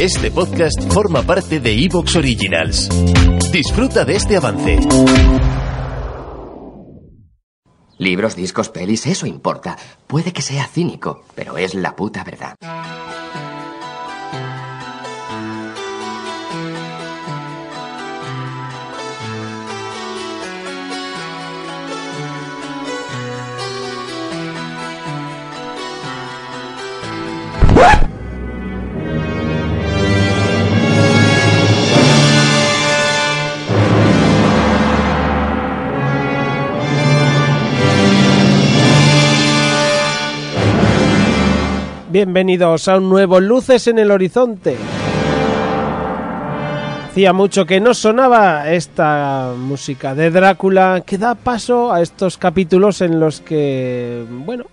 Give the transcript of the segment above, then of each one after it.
Este podcast forma parte de Evox Originals. Disfruta de este avance. Libros, discos, pelis, eso importa. Puede que sea cínico, pero es la puta verdad. Bienvenidos a un nuevo Luces en el Horizonte. Hacía mucho que no sonaba esta música de Drácula que da paso a estos capítulos en los que, bueno,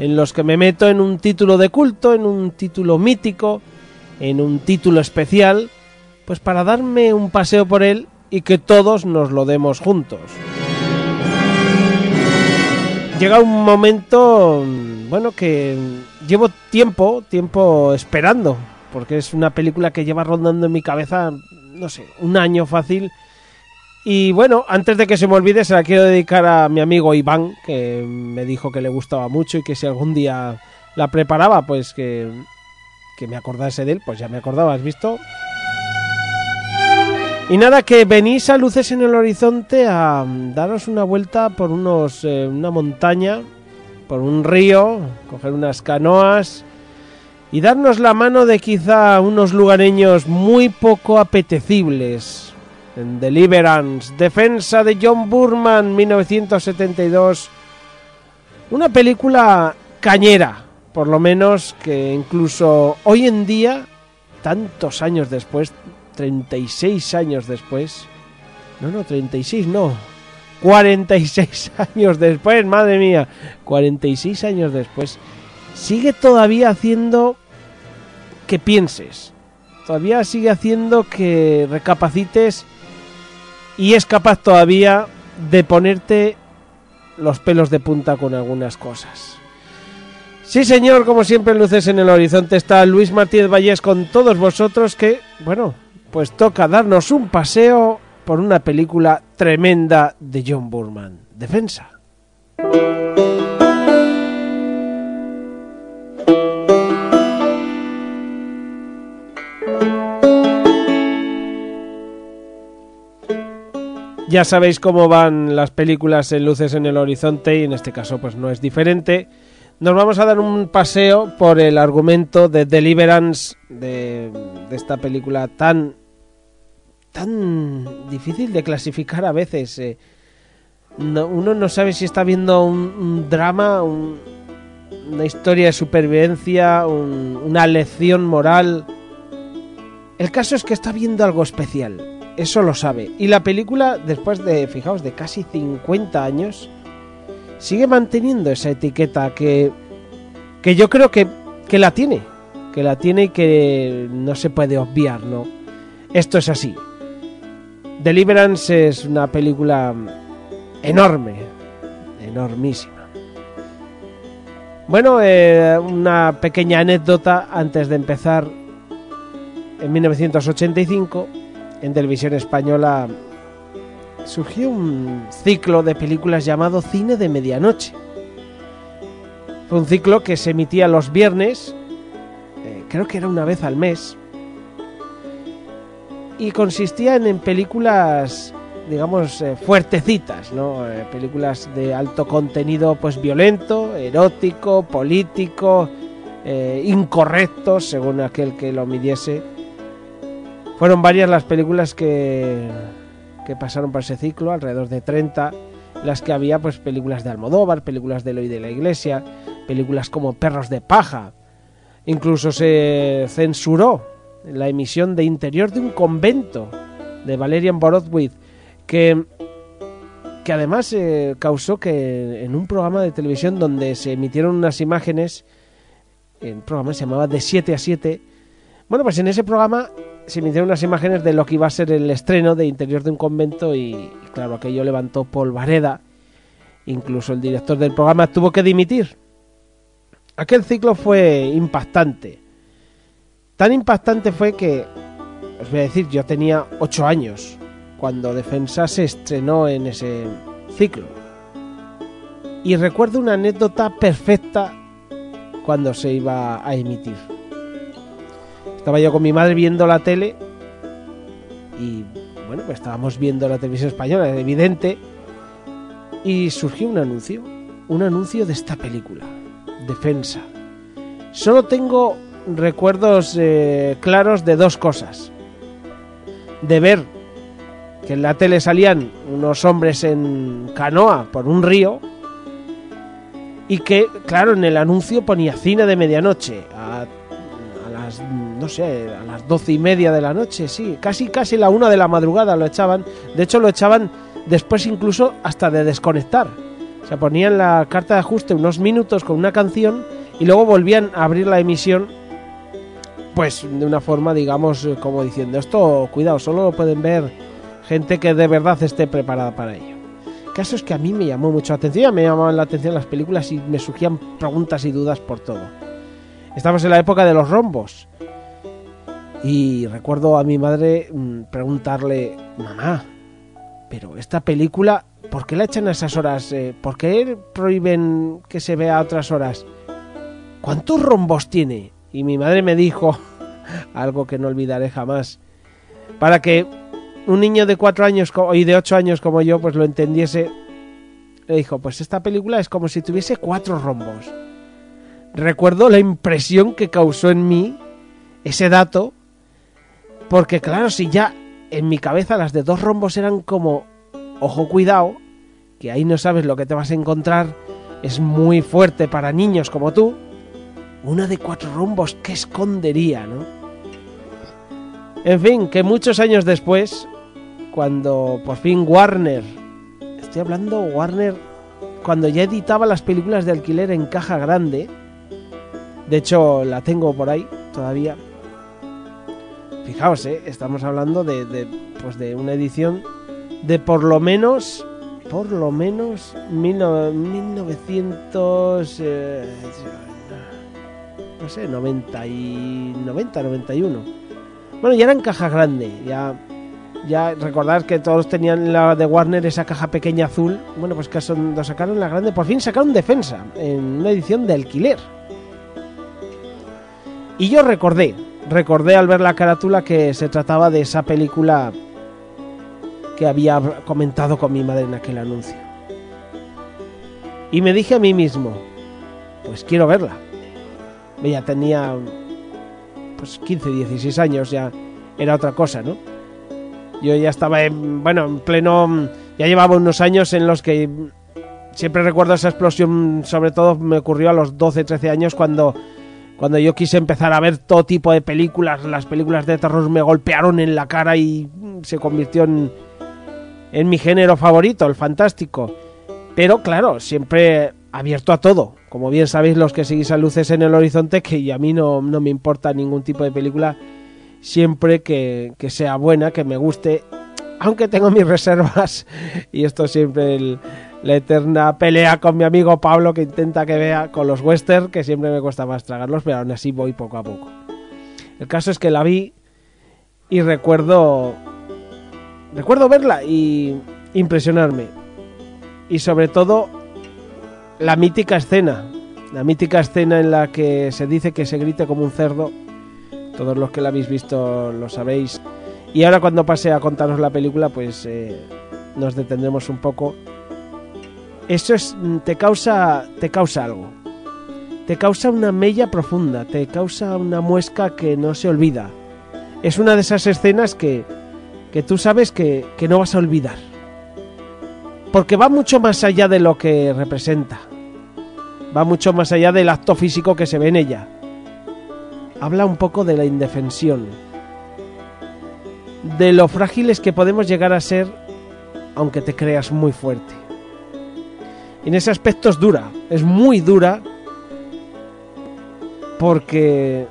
en los que me meto en un título de culto, en un título mítico, en un título especial, pues para darme un paseo por él y que todos nos lo demos juntos. Llega un momento, bueno, que llevo tiempo, tiempo esperando, porque es una película que lleva rondando en mi cabeza, no sé, un año fácil. Y bueno, antes de que se me olvide, se la quiero dedicar a mi amigo Iván, que me dijo que le gustaba mucho y que si algún día la preparaba, pues que, que me acordase de él, pues ya me acordaba, ¿has visto? Y nada, que venís a luces en el horizonte a daros una vuelta por unos, eh, una montaña por un río, coger unas canoas y darnos la mano de quizá unos lugareños muy poco apetecibles. En Deliverance, defensa de John Burman, 1972. Una película cañera, por lo menos que incluso hoy en día, tantos años después, 36 años después, no, no, 36 no, 46 años después, madre mía, 46 años después, sigue todavía haciendo que pienses, todavía sigue haciendo que recapacites y es capaz todavía de ponerte los pelos de punta con algunas cosas. Sí, señor, como siempre, luces en el horizonte está Luis Martínez Vallés con todos vosotros que, bueno, pues toca darnos un paseo por una película tremenda de John Burman, Defensa. Ya sabéis cómo van las películas en luces en el horizonte y en este caso pues no es diferente. Nos vamos a dar un paseo por el argumento de Deliverance de, de esta película tan tan difícil de clasificar a veces. Eh. uno no sabe si está viendo un, drama, una historia de supervivencia, una lección moral. El caso es que está viendo algo especial. Eso lo sabe. Y la película, después de, fijaos, de casi 50 años, sigue manteniendo esa etiqueta que, que yo creo que, que la tiene. Que la tiene y que no se puede obviar, ¿no? Esto es así. Deliverance es una película enorme, enormísima. Bueno, eh, una pequeña anécdota antes de empezar. En 1985, en televisión española, surgió un ciclo de películas llamado Cine de Medianoche. Fue un ciclo que se emitía los viernes, eh, creo que era una vez al mes, y consistía en, películas digamos eh, fuertecitas, ¿no? Eh, películas de alto contenido pues violento, erótico, político, eh, incorrecto según aquel que lo midiese. Fueron varias las películas que, que pasaron por ese ciclo, alrededor de 30, las que había pues películas de Almodóvar, películas de Eloy de la Iglesia, películas como Perros de paja. Incluso se censuró la emisión de Interior de un convento de Valerian Borodwith, que, que además eh, causó que en un programa de televisión donde se emitieron unas imágenes, el programa se llamaba De 7 a 7, bueno, pues en ese programa se emitieron unas imágenes de lo que iba a ser el estreno de Interior de un convento y, claro, aquello levantó polvareda, incluso el director del programa tuvo que dimitir. Aquel ciclo fue impactante Tan impactante fue que, os voy a decir, yo tenía 8 años cuando Defensa se estrenó en ese ciclo. Y recuerdo una anécdota perfecta cuando se iba a emitir. Estaba yo con mi madre viendo la tele y bueno, pues estábamos viendo la televisión española, es evidente, y surgió un anuncio, un anuncio de esta película, Defensa. Solo tengo recuerdos eh, claros de dos cosas. De ver que en la tele salían unos hombres en canoa por un río y que, claro, en el anuncio ponía cine de medianoche a, a las, no sé, a las doce y media de la noche, sí, casi, casi la una de la madrugada lo echaban. De hecho, lo echaban después incluso hasta de desconectar. Se ponían la carta de ajuste unos minutos con una canción y luego volvían a abrir la emisión pues de una forma digamos como diciendo esto cuidado solo lo pueden ver gente que de verdad esté preparada para ello el caso es que a mí me llamó mucho la atención me llamaban la atención las películas y me surgían preguntas y dudas por todo estamos en la época de los rombos y recuerdo a mi madre mm, preguntarle mamá pero esta película ¿por qué la echan a esas horas? Eh, ¿por qué prohíben que se vea a otras horas? ¿cuántos rombos tiene? Y mi madre me dijo algo que no olvidaré jamás. Para que un niño de cuatro años y de ocho años como yo pues lo entendiese, le dijo, pues esta película es como si tuviese cuatro rombos. Recuerdo la impresión que causó en mí ese dato, porque claro, si ya en mi cabeza las de dos rombos eran como, ojo cuidado, que ahí no sabes lo que te vas a encontrar, es muy fuerte para niños como tú, una de cuatro rombos, ¿qué escondería, no? En fin, que muchos años después, cuando por fin Warner, estoy hablando Warner, cuando ya editaba las películas de alquiler en caja grande, de hecho la tengo por ahí todavía. Fijaos, ¿eh? estamos hablando de, pues de una edición de por lo menos, por lo menos, mil, 1900... Eh, no sé, 90 y 90, 91. Bueno, ya era en caja grande, ya ya recordad que todos tenían la de Warner esa caja pequeña azul. Bueno, pues que cuando sacaron la grande, por fin sacaron Defensa en una edición de alquiler. Y yo recordé, recordé al ver la carátula que se trataba de esa película que había comentado con mi madre en aquel anuncio. Y me dije a mí mismo, pues quiero verla ya tenía pues 15, 16 años, ya era otra cosa, ¿no? Yo ya estaba en, bueno, en pleno, ya llevaba unos años en los que siempre recuerdo esa explosión, sobre todo me ocurrió a los 12, 13 años cuando cuando yo quise empezar a ver todo tipo de películas, las películas de terror me golpearon en la cara y se convirtió en, en mi género favorito, el fantástico. Pero claro, siempre abierto a todo. Como bien sabéis los que seguís a luces en el horizonte, que a mí no, no me importa ningún tipo de película, siempre que, que, sea buena, que me guste, aunque tengo mis reservas, y esto siempre la eterna pelea con mi amigo Pablo que intenta que vea con los western, que siempre me cuesta más tragarlos, pero aún así voy poco a poco. El caso es que la vi y recuerdo recuerdo verla y impresionarme. Y sobre todo la mítica escena, la mítica escena en la que se dice que se grite como un cerdo. Todos los que la habéis visto lo sabéis. Y ahora cuando pase a contaros la película, pues eh, nos detendremos un poco. Eso es, te causa, te causa algo. Te causa una mella profunda, te causa una muesca que no se olvida. Es una de esas escenas que, que tú sabes que no vas a olvidar. Porque va mucho más allá de lo que representa va mucho más allá del acto físico que se ve en ella. Habla un poco de la indefensión, de lo frágiles que podemos llegar a ser aunque te creas muy fuerte. En ese aspecto es dura, es muy dura porque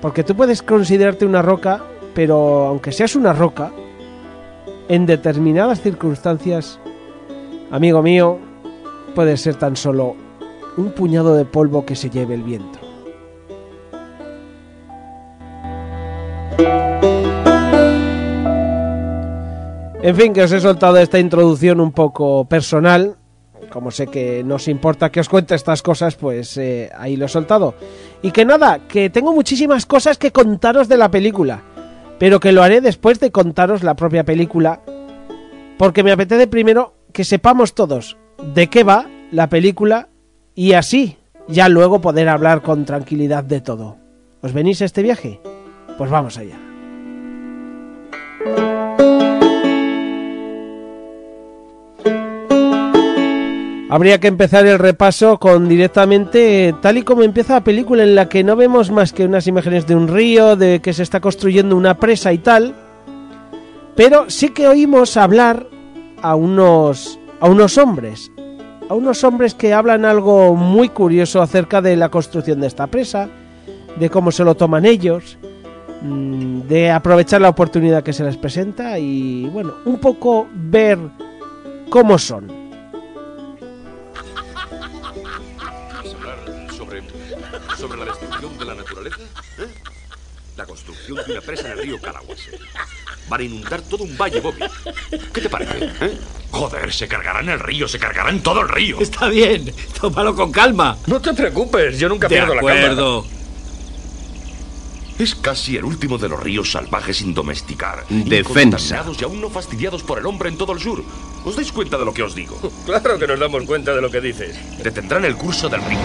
porque tú puedes considerarte una roca, pero aunque seas una roca, en determinadas circunstancias, amigo mío, puedes ser tan solo un puñado de polvo que se lleve el viento. En fin, que os he soltado esta introducción un poco personal. Como sé que no os importa que os cuente estas cosas, pues eh, ahí lo he soltado. Y que nada, que tengo muchísimas cosas que contaros de la película. Pero que lo haré después de contaros la propia película. Porque me apetece primero que sepamos todos de qué va la película y así ya luego poder hablar con tranquilidad de todo. ¿Os venís a este viaje? Pues vamos allá. Habría que empezar el repaso con directamente tal y como empieza la película en la que no vemos más que unas imágenes de un río, de que se está construyendo una presa y tal, pero sí que oímos hablar a unos a unos hombres, a unos hombres que hablan algo muy curioso acerca de la construcción de esta presa, de cómo se lo toman ellos, mm, de aprovechar la oportunidad que se les presenta y bueno, un poco ver cómo son. sobre, sobre la destrucción de la naturaleza? ¿eh? La construcción de una presa en el río Calahuase. Van a inundar todo un valle, Bobby. ¿Qué te parece? eh? Joder, se cargarán el río, se cargarán todo el río. Está bien, tómalo con calma. No te preocupes, yo nunca De pierdo la calma. acuerdo. Es casi el último de los ríos salvajes sin domesticar. Defensa. Y aún no fastidiados por el hombre en todo el sur. ¿Os dais cuenta de lo que os digo? Claro que nos damos cuenta de lo que dices. Detendrán el curso del río.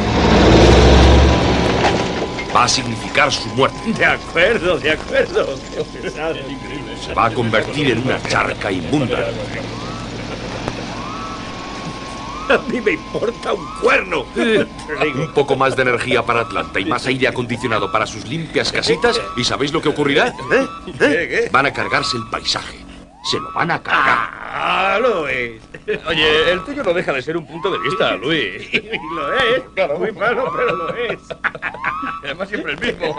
Va a significar su muerte. De acuerdo, de acuerdo. Se va a convertir en una charca inmunda. A mí me importa un cuerno. Un poco más de energía para Atlanta y más aire acondicionado para sus limpias casitas. ¿Y sabéis lo que ocurrirá? ¿Eh? ¿Eh? Van a cargarse el paisaje. Se lo van a cargar. Ah, Luis. Oye, el tuyo no deja de ser un punto de vista, Luis. Y lo es. Claro, muy malo, pero lo es. Además, siempre el mismo.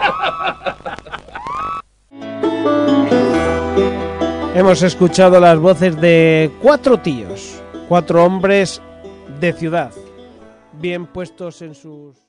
Hemos escuchado las voces de cuatro tíos, cuatro hombres de ciudad, bien puestos en sus...